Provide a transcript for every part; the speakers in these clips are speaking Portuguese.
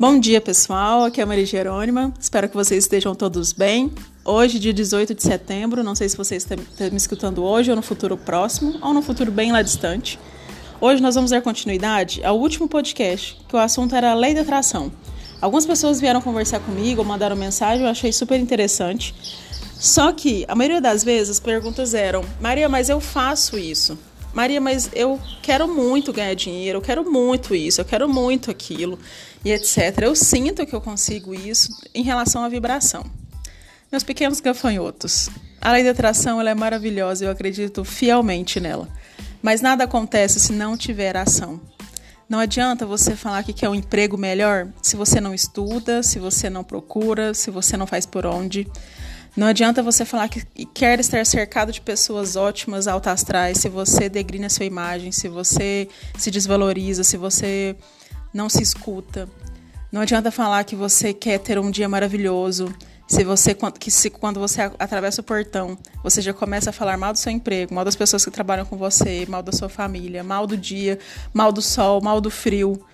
Bom dia, pessoal. Aqui é a Maria Jerônima. Espero que vocês estejam todos bem. Hoje, dia 18 de setembro, não sei se vocês estão me escutando hoje ou no futuro próximo, ou no futuro bem lá distante. Hoje nós vamos dar continuidade ao último podcast, que o assunto era a lei da atração. Algumas pessoas vieram conversar comigo, mandaram mensagem, eu achei super interessante. Só que a maioria das vezes as perguntas eram: Maria, mas eu faço isso. Maria, mas eu quero muito ganhar dinheiro, eu quero muito isso, eu quero muito aquilo, e etc. Eu sinto que eu consigo isso em relação à vibração. Meus pequenos gafanhotos, a lei da atração ela é maravilhosa, eu acredito fielmente nela. Mas nada acontece se não tiver ação. Não adianta você falar que quer um emprego melhor se você não estuda, se você não procura, se você não faz por onde. Não adianta você falar que quer estar cercado de pessoas ótimas, altas astrais, se você degrina sua imagem, se você se desvaloriza, se você não se escuta. Não adianta falar que você quer ter um dia maravilhoso, se você que se quando você atravessa o portão, você já começa a falar mal do seu emprego, mal das pessoas que trabalham com você, mal da sua família, mal do dia, mal do sol, mal do frio.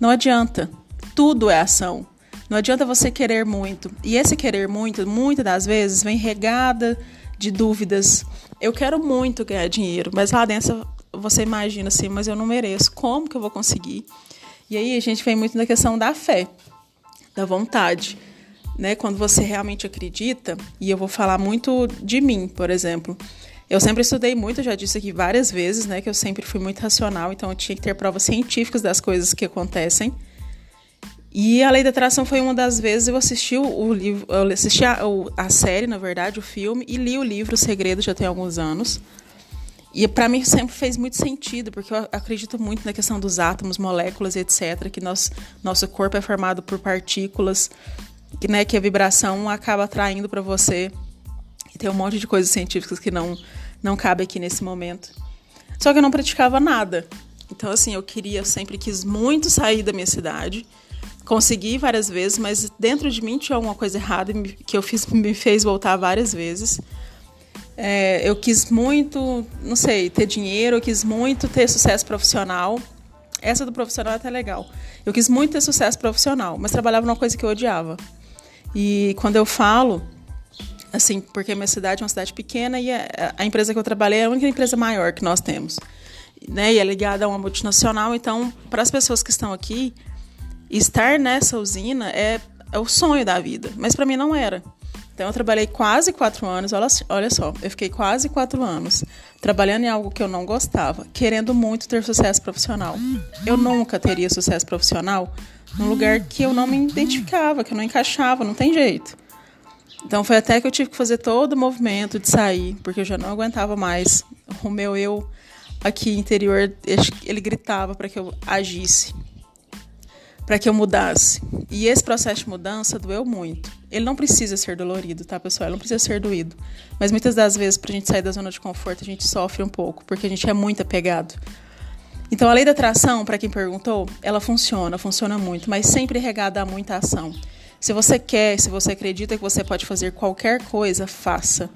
Não adianta. Tudo é ação. Não adianta você querer muito. E esse querer muito, muitas das vezes, vem regada de dúvidas. Eu quero muito ganhar dinheiro, mas lá dentro você imagina assim, mas eu não mereço. Como que eu vou conseguir? E aí a gente vem muito na questão da fé, da vontade né? Quando você realmente acredita, e eu vou falar muito de mim, por exemplo. Eu sempre estudei muito, já disse aqui várias vezes, né, que eu sempre fui muito racional, então eu tinha que ter provas científicas das coisas que acontecem. E a Lei da Atração foi uma das vezes eu assisti o livro, eu assisti a, a série, na verdade, o filme, e li o livro O Segredo já tem alguns anos. E para mim sempre fez muito sentido, porque eu acredito muito na questão dos átomos, moléculas, etc, que nosso corpo é formado por partículas que, né, que a vibração acaba atraindo para você. E tem um monte de coisas científicas que não, não cabe aqui nesse momento. Só que eu não praticava nada. Então, assim, eu queria, eu sempre quis muito sair da minha cidade. Consegui várias vezes, mas dentro de mim tinha alguma coisa errada que eu fiz, me fez voltar várias vezes. É, eu quis muito, não sei, ter dinheiro, eu quis muito ter sucesso profissional. Essa do profissional é até legal. Eu quis muito ter sucesso profissional, mas trabalhava numa coisa que eu odiava. E quando eu falo, assim, porque minha cidade é uma cidade pequena e a, empresa que eu trabalhei é a única empresa maior que nós temos. Né, e é ligada a uma multinacional, então, para as pessoas que estão aqui, estar nessa usina é, é o sonho da vida, mas para mim não era. Então, eu trabalhei quase quatro anos, olha, olha só, eu fiquei quase quatro anos trabalhando em algo que eu não gostava, querendo muito ter sucesso profissional. Eu nunca teria sucesso profissional num lugar que eu não me identificava, que eu não encaixava, não tem jeito. Então foi até que eu tive que fazer todo o movimento de sair, porque eu já não aguentava mais. O meu eu aqui interior, ele gritava para que eu agisse, para que eu mudasse. E esse processo de mudança doeu muito. Ele não precisa ser dolorido, tá, pessoal? Ele não precisa ser doído. Mas muitas das vezes, para a gente sair da zona de conforto, a gente sofre um pouco, porque a gente é muito apegado então, a lei da atração, para quem perguntou, ela funciona, funciona muito, mas sempre regada a muita ação. Se você quer, se você acredita que você pode fazer qualquer coisa, faça.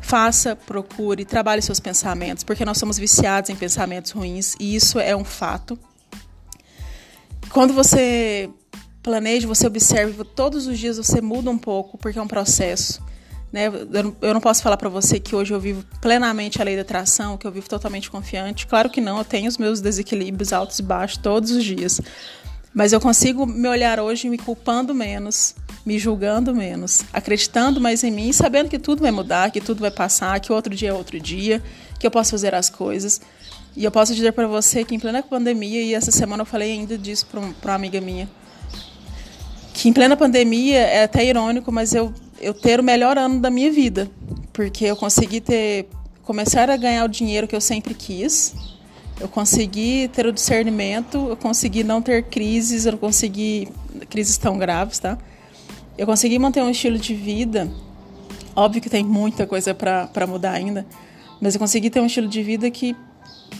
Faça, procure, trabalhe seus pensamentos, porque nós somos viciados em pensamentos ruins e isso é um fato. Quando você planeja, você observa, todos os dias você muda um pouco, porque é um processo. Né? Eu não posso falar para você que hoje eu vivo plenamente a lei da atração, que eu vivo totalmente confiante. Claro que não, eu tenho os meus desequilíbrios altos e baixos todos os dias. Mas eu consigo me olhar hoje me culpando menos, me julgando menos, acreditando mais em mim, sabendo que tudo vai mudar, que tudo vai passar, que outro dia é outro dia, que eu posso fazer as coisas. E eu posso dizer para você que em plena pandemia, e essa semana eu falei ainda disso para uma amiga minha, que em plena pandemia é até irônico, mas eu eu ter o melhor ano da minha vida, porque eu consegui ter começar a ganhar o dinheiro que eu sempre quis. Eu consegui ter o discernimento, eu consegui não ter crises, eu consegui crises tão graves, tá? Eu consegui manter um estilo de vida. Óbvio que tem muita coisa para mudar ainda, mas eu consegui ter um estilo de vida que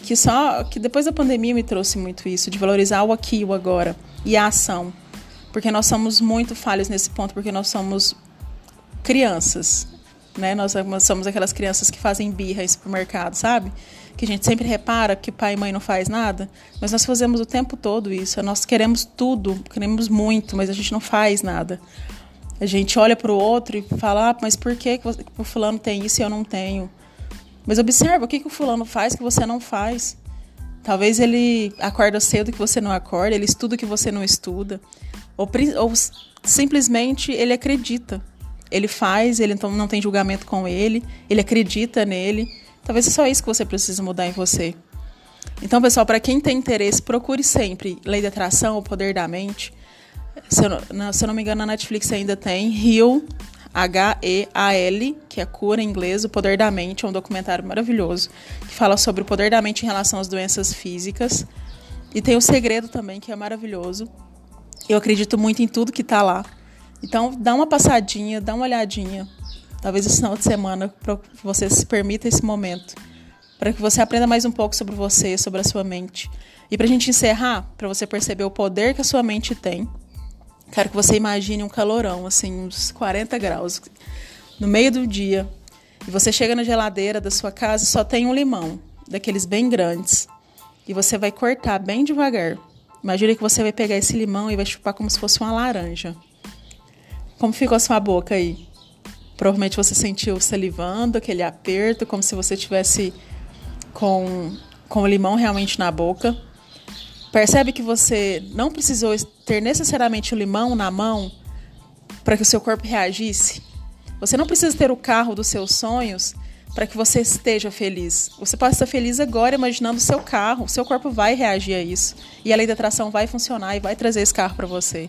que só que depois da pandemia me trouxe muito isso, de valorizar o aqui o agora e a ação. Porque nós somos muito falhos nesse ponto, porque nós somos crianças. né? Nós somos aquelas crianças que fazem birra em supermercado, sabe? Que a gente sempre repara que pai e mãe não faz nada, mas nós fazemos o tempo todo isso. Nós queremos tudo, queremos muito, mas a gente não faz nada. A gente olha para o outro e fala, ah, mas por que o fulano tem isso e eu não tenho? Mas observa o que, que o fulano faz que você não faz. Talvez ele acorda cedo que você não acorda, ele estuda que você não estuda. Ou, ou simplesmente ele acredita. Ele faz, ele então não tem julgamento com ele, ele acredita nele. Talvez é só isso que você precisa mudar em você. Então, pessoal, para quem tem interesse, procure sempre Lei da Atração, O Poder da Mente. Se eu, não, se eu não me engano, na Netflix ainda tem Heal, H-E-A-L, que é cura em inglês, O Poder da Mente, é um documentário maravilhoso, que fala sobre o poder da mente em relação às doenças físicas. E tem o Segredo também, que é maravilhoso. Eu acredito muito em tudo que está lá. Então, dá uma passadinha, dá uma olhadinha. Talvez esse final de semana, para você se permita esse momento. Para que você aprenda mais um pouco sobre você, sobre a sua mente. E para a gente encerrar, para você perceber o poder que a sua mente tem, Quero que você imagine um calorão, assim, uns 40 graus, no meio do dia. E você chega na geladeira da sua casa e só tem um limão, daqueles bem grandes. E você vai cortar bem devagar. Imagine que você vai pegar esse limão e vai chupar como se fosse uma laranja. Como ficou a sua boca aí? Provavelmente você sentiu salivando, aquele aperto, como se você tivesse com, com o limão realmente na boca. Percebe que você não precisou ter necessariamente o limão na mão para que o seu corpo reagisse? Você não precisa ter o carro dos seus sonhos para que você esteja feliz. Você pode estar feliz agora imaginando o seu carro. O seu corpo vai reagir a isso. E a lei da atração vai funcionar e vai trazer esse carro para você.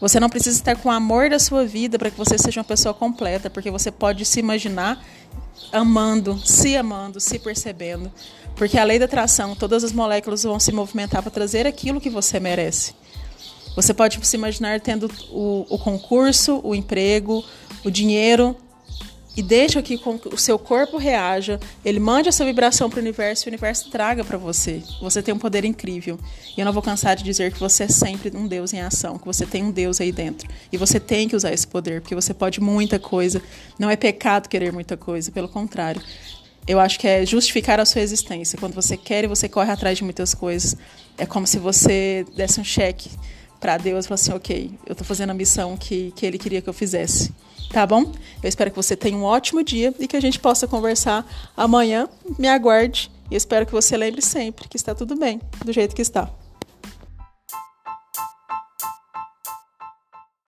Você não precisa estar com o amor da sua vida para que você seja uma pessoa completa, porque você pode se imaginar amando, se amando, se percebendo. Porque a lei da atração, todas as moléculas vão se movimentar para trazer aquilo que você merece. Você pode se imaginar tendo o, o concurso, o emprego, o dinheiro e deixa que o seu corpo reaja, ele mande essa vibração para o universo e o universo traga para você. Você tem um poder incrível. E eu não vou cansar de dizer que você é sempre um Deus em ação, que você tem um Deus aí dentro. E você tem que usar esse poder, porque você pode muita coisa. Não é pecado querer muita coisa, pelo contrário. Eu acho que é justificar a sua existência. Quando você quer e você corre atrás de muitas coisas, é como se você desse um cheque para Deus e falasse assim: ok, eu estou fazendo a missão que, que Ele queria que eu fizesse. Tá bom? Eu espero que você tenha um ótimo dia e que a gente possa conversar amanhã. Me aguarde e espero que você lembre sempre que está tudo bem, do jeito que está.